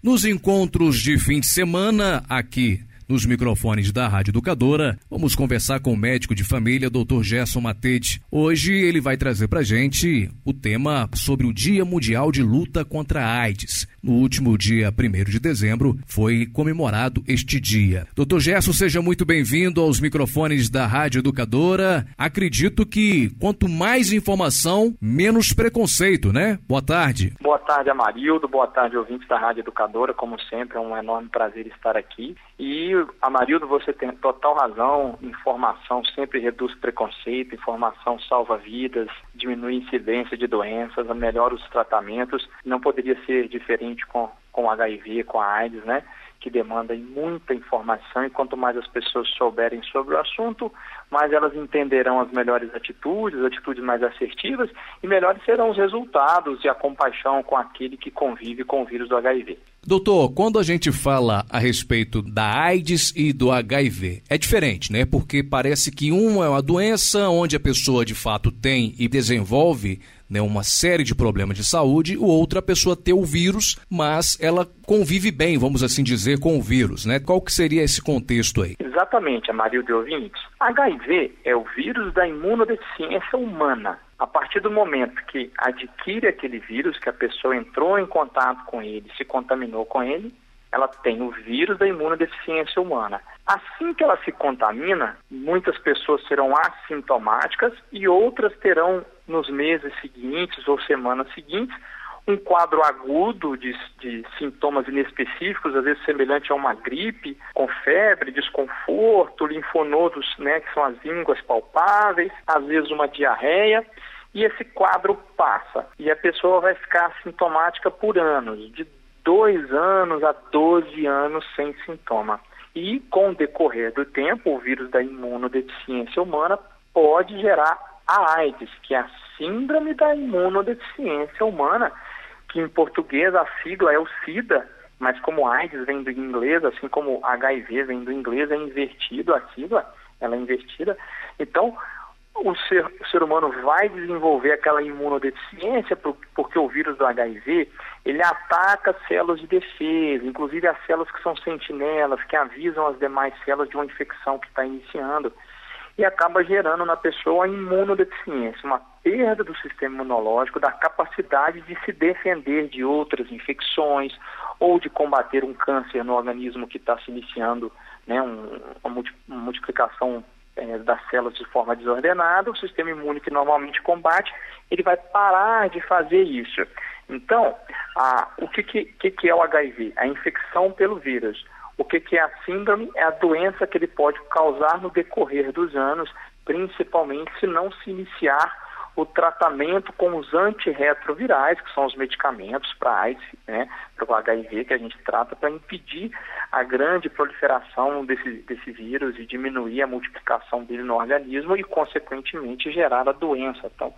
Nos encontros de fim de semana, aqui nos microfones da Rádio Educadora, vamos conversar com o médico de família, Dr. Gerson Matete. Hoje ele vai trazer pra gente o tema sobre o Dia Mundial de Luta contra a AIDS. No último dia 1 de dezembro foi comemorado este dia. Dr. Gerson, seja muito bem-vindo aos microfones da Rádio Educadora. Acredito que quanto mais informação, menos preconceito, né? Boa tarde. Boa tarde, Amarildo. Boa tarde, ouvintes da Rádio Educadora. Como sempre, é um enorme prazer estar aqui. E Amarildo, você tem total razão. Informação sempre reduz preconceito, informação salva vidas, diminui incidência de doenças, melhora os tratamentos. Não poderia ser diferente com, com HIV, com AIDS, né? que demandam muita informação e quanto mais as pessoas souberem sobre o assunto, mais elas entenderão as melhores atitudes, atitudes mais assertivas e melhores serão os resultados e a compaixão com aquele que convive com o vírus do HIV. Doutor, quando a gente fala a respeito da AIDS e do HIV, é diferente, né? Porque parece que um é uma doença onde a pessoa de fato tem e desenvolve né, uma série de problemas de saúde, o outro a pessoa ter o vírus, mas ela convive bem, vamos assim dizer, com o vírus, né? Qual que seria esse contexto aí? Exatamente, Amarildo de ouvintes. HIV é o vírus da imunodeficiência humana. A partir do momento que adquire aquele vírus, que a pessoa entrou em contato com ele, se contaminou com ele, ela tem o vírus da imunodeficiência humana. Assim que ela se contamina, muitas pessoas serão assintomáticas e outras terão nos meses seguintes ou semanas seguintes um quadro agudo de, de, sintomas inespecíficos, às vezes semelhante a uma gripe, com febre, desconforto, linfonodos, né, que são as línguas palpáveis, às vezes uma diarreia, e esse quadro passa. E a pessoa vai ficar sintomática por anos, de dois anos a 12 anos sem sintoma. E com o decorrer do tempo, o vírus da imunodeficiência humana pode gerar a AIDS, que é a síndrome da imunodeficiência humana, que em português a sigla é o SIDA, mas como AIDS vem do inglês, assim como HIV vem do inglês, é invertido a sigla, ela é invertida. Então, o ser, o ser humano vai desenvolver aquela imunodeficiência porque o vírus do HIV ele ataca células de defesa, inclusive as células que são sentinelas, que avisam as demais células de uma infecção que está iniciando e acaba gerando na pessoa a imunodeficiência, uma perda do sistema imunológico, da capacidade de se defender de outras infecções ou de combater um câncer no organismo que está se iniciando, né, um, uma multiplicação é, das células de forma desordenada, o sistema imune que normalmente combate, ele vai parar de fazer isso. Então, a, o que, que, que é o HIV? A infecção pelo vírus. O que, que é a síndrome? É a doença que ele pode causar no decorrer dos anos, principalmente se não se iniciar o tratamento com os antirretrovirais, que são os medicamentos para AIDS, né, para o HIV, que a gente trata para impedir a grande proliferação desse, desse vírus e diminuir a multiplicação dele no organismo e, consequentemente, gerar a doença. Então,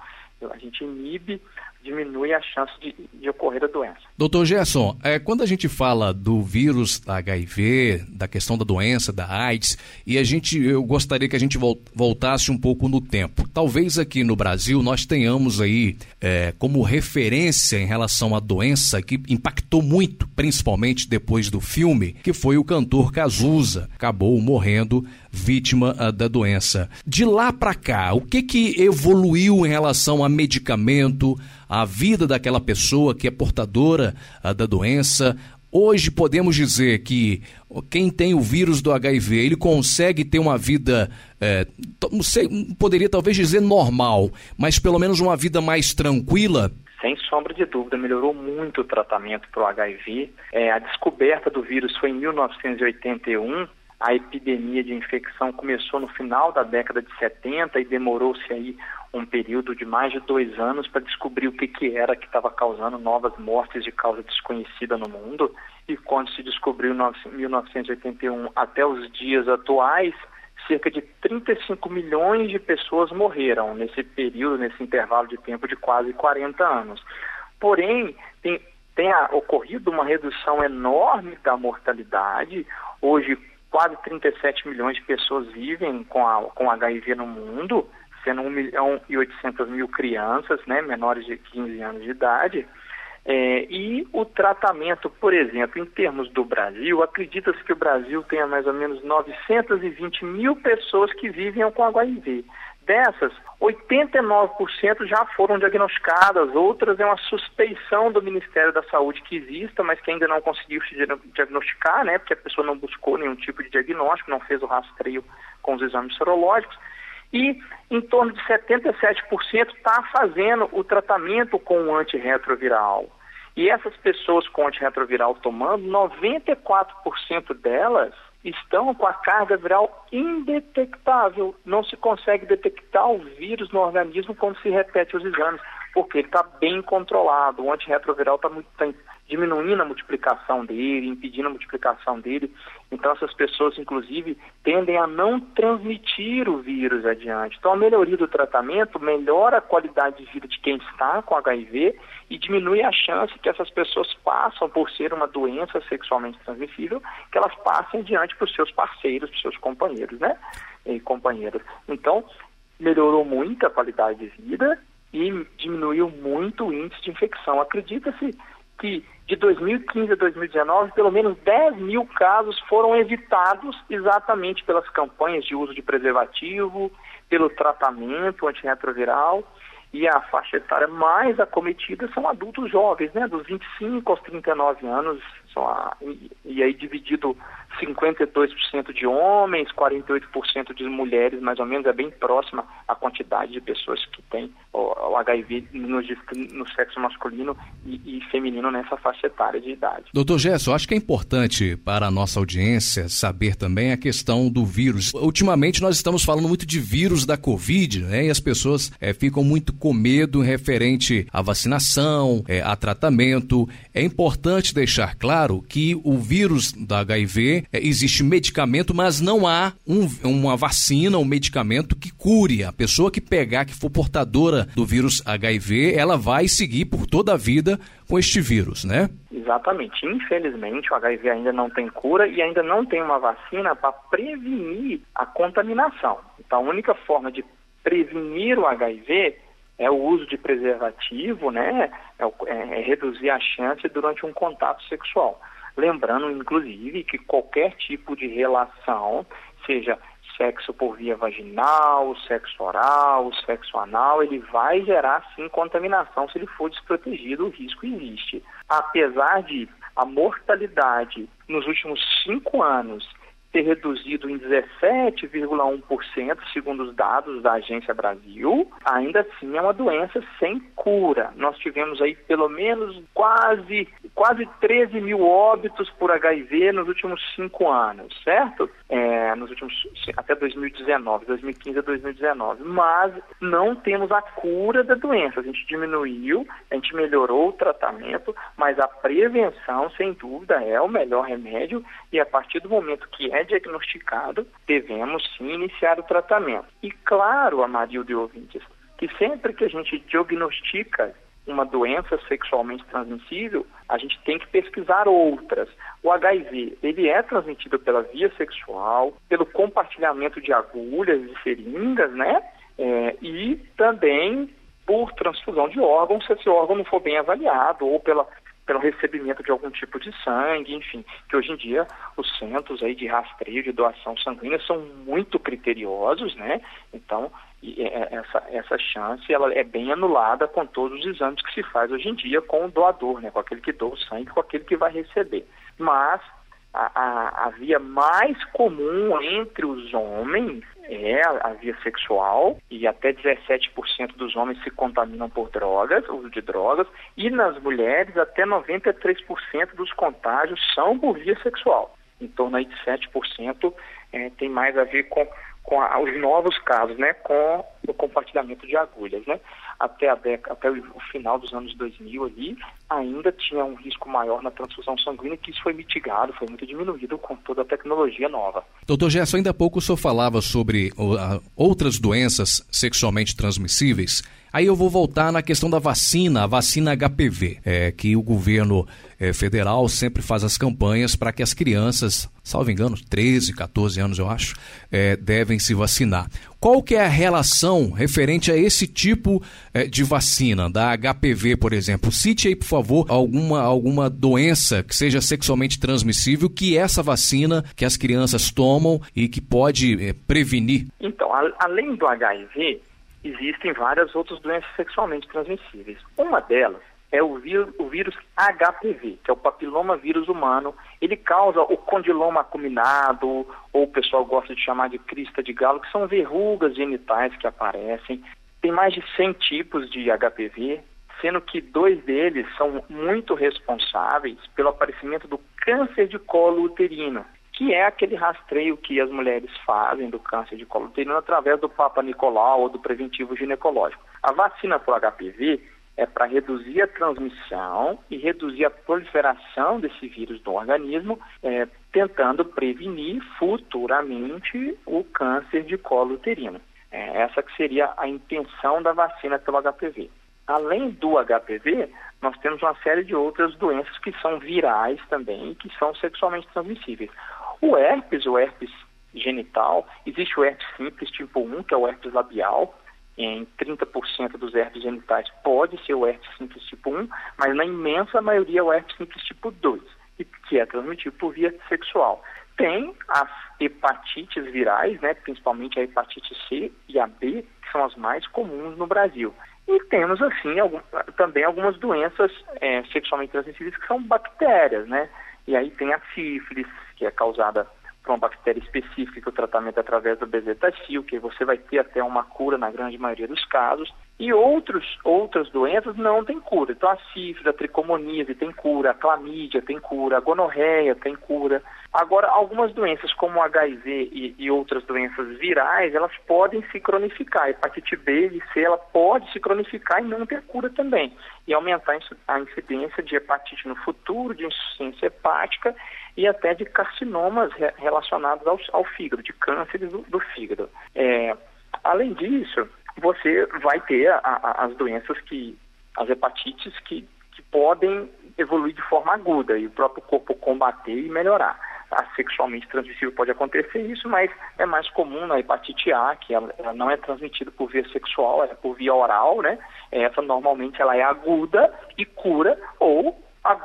a gente inibe diminui a chance de, de ocorrer a doença. Doutor Gerson, é, quando a gente fala do vírus da HIV, da questão da doença, da AIDS, e a gente, eu gostaria que a gente voltasse um pouco no tempo. Talvez aqui no Brasil nós tenhamos aí é, como referência em relação à doença que impactou muito, principalmente depois do filme, que foi o cantor Cazuza. Acabou morrendo vítima uh, da doença. De lá para cá, o que que evoluiu em relação a medicamento, a vida daquela pessoa que é portadora uh, da doença? Hoje podemos dizer que quem tem o vírus do HIV, ele consegue ter uma vida, é, não sei, poderia talvez dizer normal, mas pelo menos uma vida mais tranquila? Sem sombra de dúvida, melhorou muito o tratamento para o HIV. É, a descoberta do vírus foi em 1981 a epidemia de infecção começou no final da década de 70 e demorou-se aí um período de mais de dois anos para descobrir o que, que era que estava causando novas mortes de causa desconhecida no mundo. E quando se descobriu em 1981 até os dias atuais, cerca de 35 milhões de pessoas morreram nesse período, nesse intervalo de tempo de quase 40 anos. Porém, tem, tem ocorrido uma redução enorme da mortalidade. Hoje, quase 37 milhões de pessoas vivem com, a, com HIV no mundo, sendo 1 milhão e 800 mil crianças, né, menores de 15 anos de idade. É, e o tratamento, por exemplo, em termos do Brasil, acredita-se que o Brasil tenha mais ou menos 920 mil pessoas que vivem com HIV. Dessas, 89% já foram diagnosticadas, outras é uma suspeição do Ministério da Saúde que exista, mas que ainda não conseguiu se diagnosticar, né, porque a pessoa não buscou nenhum tipo de diagnóstico, não fez o rastreio com os exames sorológicos. E em torno de 77% está fazendo o tratamento com o antirretroviral. E essas pessoas com antirretroviral tomando, 94% delas estão com a carga viral indetectável. Não se consegue detectar o vírus no organismo quando se repete os exames, porque ele está bem controlado. O antirretroviral está tá diminuindo a multiplicação dele, impedindo a multiplicação dele. Então, essas pessoas, inclusive, tendem a não transmitir o vírus adiante. Então, a melhoria do tratamento melhora a qualidade de vida de quem está com HIV e diminui a chance que essas pessoas passam por ser uma doença sexualmente transmissível, que elas passem adiante para os seus parceiros, para os seus companheiros, né? E companheiras. Então, melhorou muito a qualidade de vida e diminuiu muito o índice de infecção. Acredita-se que de 2015 a 2019, pelo menos 10 mil casos foram evitados exatamente pelas campanhas de uso de preservativo, pelo tratamento antirretroviral e a faixa etária mais acometida são adultos jovens, né, dos 25 aos 39 anos, a, e, e, aí dividido 52% de homens, 48% de mulheres, mais ou menos, é bem próxima a quantidade de pessoas que têm o, HIV no, no, sexo masculino e, e, feminino nessa faixa etária de idade. Doutor Gerson, acho que é importante para a nossa audiência saber também a questão do vírus. Ultimamente nós estamos falando muito de vírus da Covid, né, e as pessoas é, ficam muito com medo referente à vacinação, é, a tratamento. É importante deixar claro que o vírus da HIV é, existe medicamento, mas não há um, uma vacina, um medicamento que cure. A pessoa que pegar, que for portadora do vírus HIV, ela vai seguir por toda a vida com este vírus, né? Exatamente. Infelizmente, o HIV ainda não tem cura e ainda não tem uma vacina para prevenir a contaminação. Então, a única forma de prevenir o HIV é o uso de preservativo, né? É, é, é, reduzir a chance durante um contato sexual. Lembrando, inclusive, que qualquer tipo de relação, seja sexo por via vaginal, sexo oral, sexo anal, ele vai gerar sim contaminação se ele for desprotegido, o risco existe. Apesar de a mortalidade nos últimos cinco anos ter reduzido em 17,1%, segundo os dados da Agência Brasil, ainda assim é uma doença sem cura. Nós tivemos aí pelo menos quase, quase 13 mil óbitos por HIV nos últimos cinco anos, certo? É, nos últimos, até 2019, 2015 a 2019. Mas não temos a cura da doença. A gente diminuiu, a gente melhorou o tratamento, mas a prevenção, sem dúvida, é o melhor remédio e a partir do momento que é é diagnosticado, devemos sim iniciar o tratamento. E claro, Amarildo e ouvintes, que sempre que a gente diagnostica uma doença sexualmente transmissível, a gente tem que pesquisar outras. O HIV, ele é transmitido pela via sexual, pelo compartilhamento de agulhas e seringas, né? É, e também por transfusão de órgãos, se esse órgão não for bem avaliado, ou pela pelo recebimento de algum tipo de sangue, enfim, que hoje em dia os centros aí de rastreio de doação sanguínea são muito criteriosos, né? Então, é, é, essa, essa chance ela é bem anulada com todos os exames que se faz hoje em dia com o doador, né? Com aquele que doa o sangue, com aquele que vai receber. Mas a, a, a via mais comum entre os homens é a, via sexual e até 17% dos homens se contaminam por drogas, uso de drogas, e nas mulheres até 93% dos contágios são por via sexual. Em torno aí de 7% é, tem mais a ver com, com a, os novos casos, né, com o compartilhamento de agulhas, né até, a década, até o final dos anos 2000 ali, ainda tinha um risco maior na transfusão sanguínea, que isso foi mitigado, foi muito diminuído com toda a tecnologia nova. Doutor Gerson, ainda há pouco o senhor falava sobre uh, outras doenças sexualmente transmissíveis. Aí eu vou voltar na questão da vacina, a vacina HPV, é, que o governo é, federal sempre faz as campanhas para que as crianças, salvo engano, 13, 14 anos eu acho, é, devem se vacinar. Qual que é a relação referente a esse tipo é, de vacina, da HPV, por exemplo? Cite aí, por favor, alguma, alguma doença que seja sexualmente transmissível que essa vacina que as crianças tomam e que pode é, prevenir. Então, a, além do HIV, existem várias outras doenças sexualmente transmissíveis. Uma delas é o vírus, HPV, que é o papiloma vírus humano. Ele causa o condiloma acuminado, ou o pessoal gosta de chamar de crista de galo, que são verrugas genitais que aparecem. Tem mais de 100 tipos de HPV, sendo que dois deles são muito responsáveis pelo aparecimento do câncer de colo uterino, que é aquele rastreio que as mulheres fazem do câncer de colo uterino através do Papa Nicolau ou do preventivo ginecológico. A vacina para o HPV é para reduzir a transmissão e reduzir a proliferação desse vírus no organismo, é, tentando prevenir futuramente o câncer de colo uterino. É, essa que seria a intenção da vacina pelo HPV. Além do HPV, nós temos uma série de outras doenças que são virais também, que são sexualmente transmissíveis. O herpes, o herpes genital, existe o herpes simples tipo 1, que é o herpes labial, em 30% dos herpes genitais pode ser o herpes simples tipo 1, mas na imensa maioria é o herpes simples tipo 2, que é transmitido por via sexual. Tem as hepatites virais, né, principalmente a hepatite C e a B, que são as mais comuns no Brasil. E temos, assim, algum, também algumas doenças é, sexualmente transmissíveis que são bactérias, né? E aí tem a sífilis, que é causada por uma bactéria específica, o tratamento é através do bezetacil, que você vai ter até uma cura na grande maioria dos casos. E outros, outras doenças não têm cura. Então a sífilis, a tricomoníase tem cura, a clamídia tem cura, a gonorreia tem cura. Agora, algumas doenças como HIV e, e, outras doenças virais, elas podem se cronificar. A hepatite B e C, ela pode se cronificar e não ter cura também. E aumentar a incidência de hepatite no futuro, de insuficiência hepática e até de carcinomas relacionados ao, ao fígado, de câncer do, do fígado. É, além disso, você vai ter a, a, as doenças que, as hepatites que, que podem evoluir de forma aguda e o próprio corpo combater e melhorar. A sexualmente transmissível pode acontecer isso, mas é mais comum na hepatite A, que ela, ela não é transmitida por via sexual, é por via oral, né? Essa normalmente ela é aguda e cura ou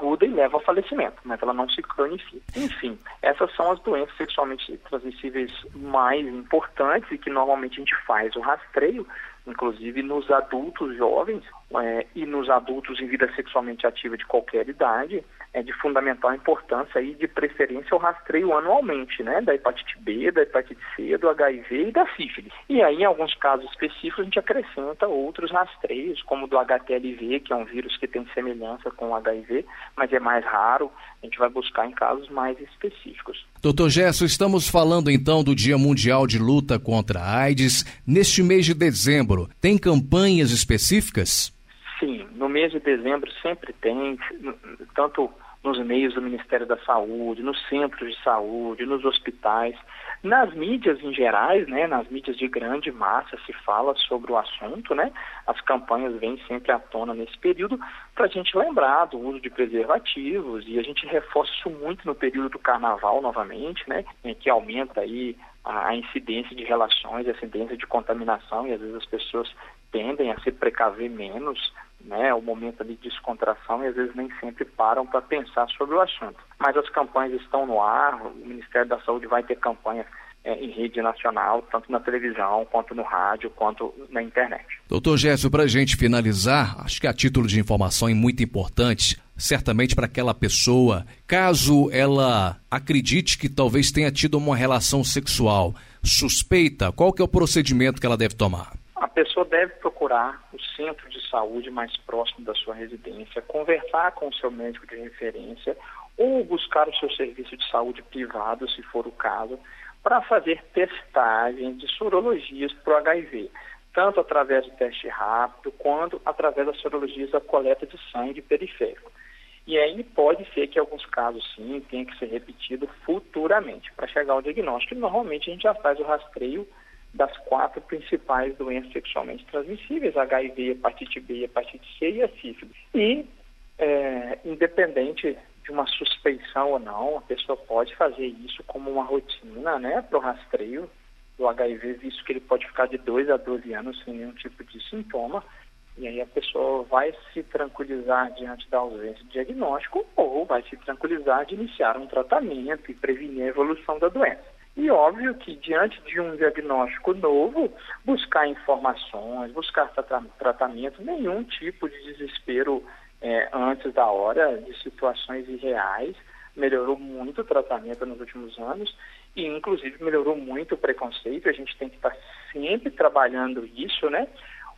aguda e leva ao falecimento, mas ela não se cronifica. Enfim, essas são as doenças sexualmente transmissíveis mais importantes e que normalmente a gente faz o rastreio, inclusive nos adultos jovens é, e nos adultos em vida sexualmente ativa de qualquer idade, é de fundamental importância e de preferência o rastreio anualmente, né, da hepatite B, da hepatite C, do HIV e da sífilis. E aí, em alguns casos específicos, a gente acrescenta outros rastreios, como do HTLV, que é um vírus que tem semelhança com o HIV, mas é mais raro. A gente vai buscar em casos mais específicos. Doutor Gesso, estamos falando então do Dia Mundial de Luta contra a AIDS. Neste mês de dezembro, tem campanhas específicas? Sim, no mês de dezembro sempre tem, tanto nos meios do Ministério da Saúde, nos centros de saúde, nos hospitais. Nas mídias em gerais, né, nas mídias de grande massa se fala sobre o assunto, né? As campanhas vêm sempre à tona nesse período para a gente lembrar do uso de preservativos e a gente reforça isso muito no período do carnaval novamente, né? Que aumenta aí a incidência de relações, a incidência de contaminação e às vezes as pessoas tendem a se precaver menos né, o momento de descontração e às vezes nem sempre param para pensar sobre o assunto. Mas as campanhas estão no ar, o Ministério da Saúde vai ter campanha é, em rede nacional, tanto na televisão, quanto no rádio, quanto na internet. Doutor Gércio, para a gente finalizar, acho que a título de informação é muito importante, certamente para aquela pessoa, caso ela acredite que talvez tenha tido uma relação sexual suspeita, qual que é o procedimento que ela deve tomar? A pessoa deve procurar o centro de saúde mais próximo da sua residência, conversar com o seu médico de referência ou buscar o seu serviço de saúde privado, se for o caso, para fazer testagem de sorologias para o HIV, tanto através do teste rápido quanto através das sorologias da coleta de sangue periférico. E aí pode ser que alguns casos sim tenha que ser repetido futuramente para chegar ao diagnóstico. Normalmente a gente já faz o rastreio das quatro principais doenças sexualmente transmissíveis, HIV, hepatite B, hepatite C e a sífilis. E, é, independente de uma suspeição ou não, a pessoa pode fazer isso como uma rotina, né, para o rastreio do HIV, visto que ele pode ficar de 2 a 12 anos sem nenhum tipo de sintoma, e aí a pessoa vai se tranquilizar diante da ausência de diagnóstico ou vai se tranquilizar de iniciar um tratamento e prevenir a evolução da doença. E óbvio que diante de um diagnóstico novo, buscar informações, buscar tratamento, nenhum tipo de desespero é, antes da hora, de situações irreais. Melhorou muito o tratamento nos últimos anos e, inclusive, melhorou muito o preconceito. A gente tem que estar sempre trabalhando isso, né?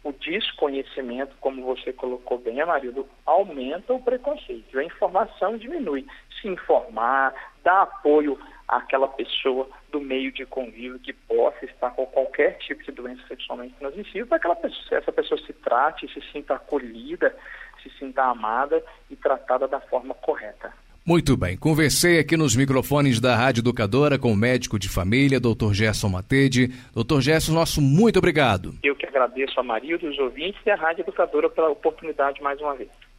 O desconhecimento, como você colocou bem, Amarildo, aumenta o preconceito. A informação diminui. Se informar, dar apoio àquela pessoa do meio de convívio que possa estar com qualquer tipo de doença sexualmente transmissível, para que pessoa, essa pessoa se trate, se sinta acolhida, se sinta amada e tratada da forma correta. Muito bem, conversei aqui nos microfones da Rádio Educadora com o médico de família, Dr. Gerson Matede. Dr. Gerson, nosso muito obrigado. Eu que agradeço a Maria, dos ouvintes e a Rádio Educadora pela oportunidade mais uma vez.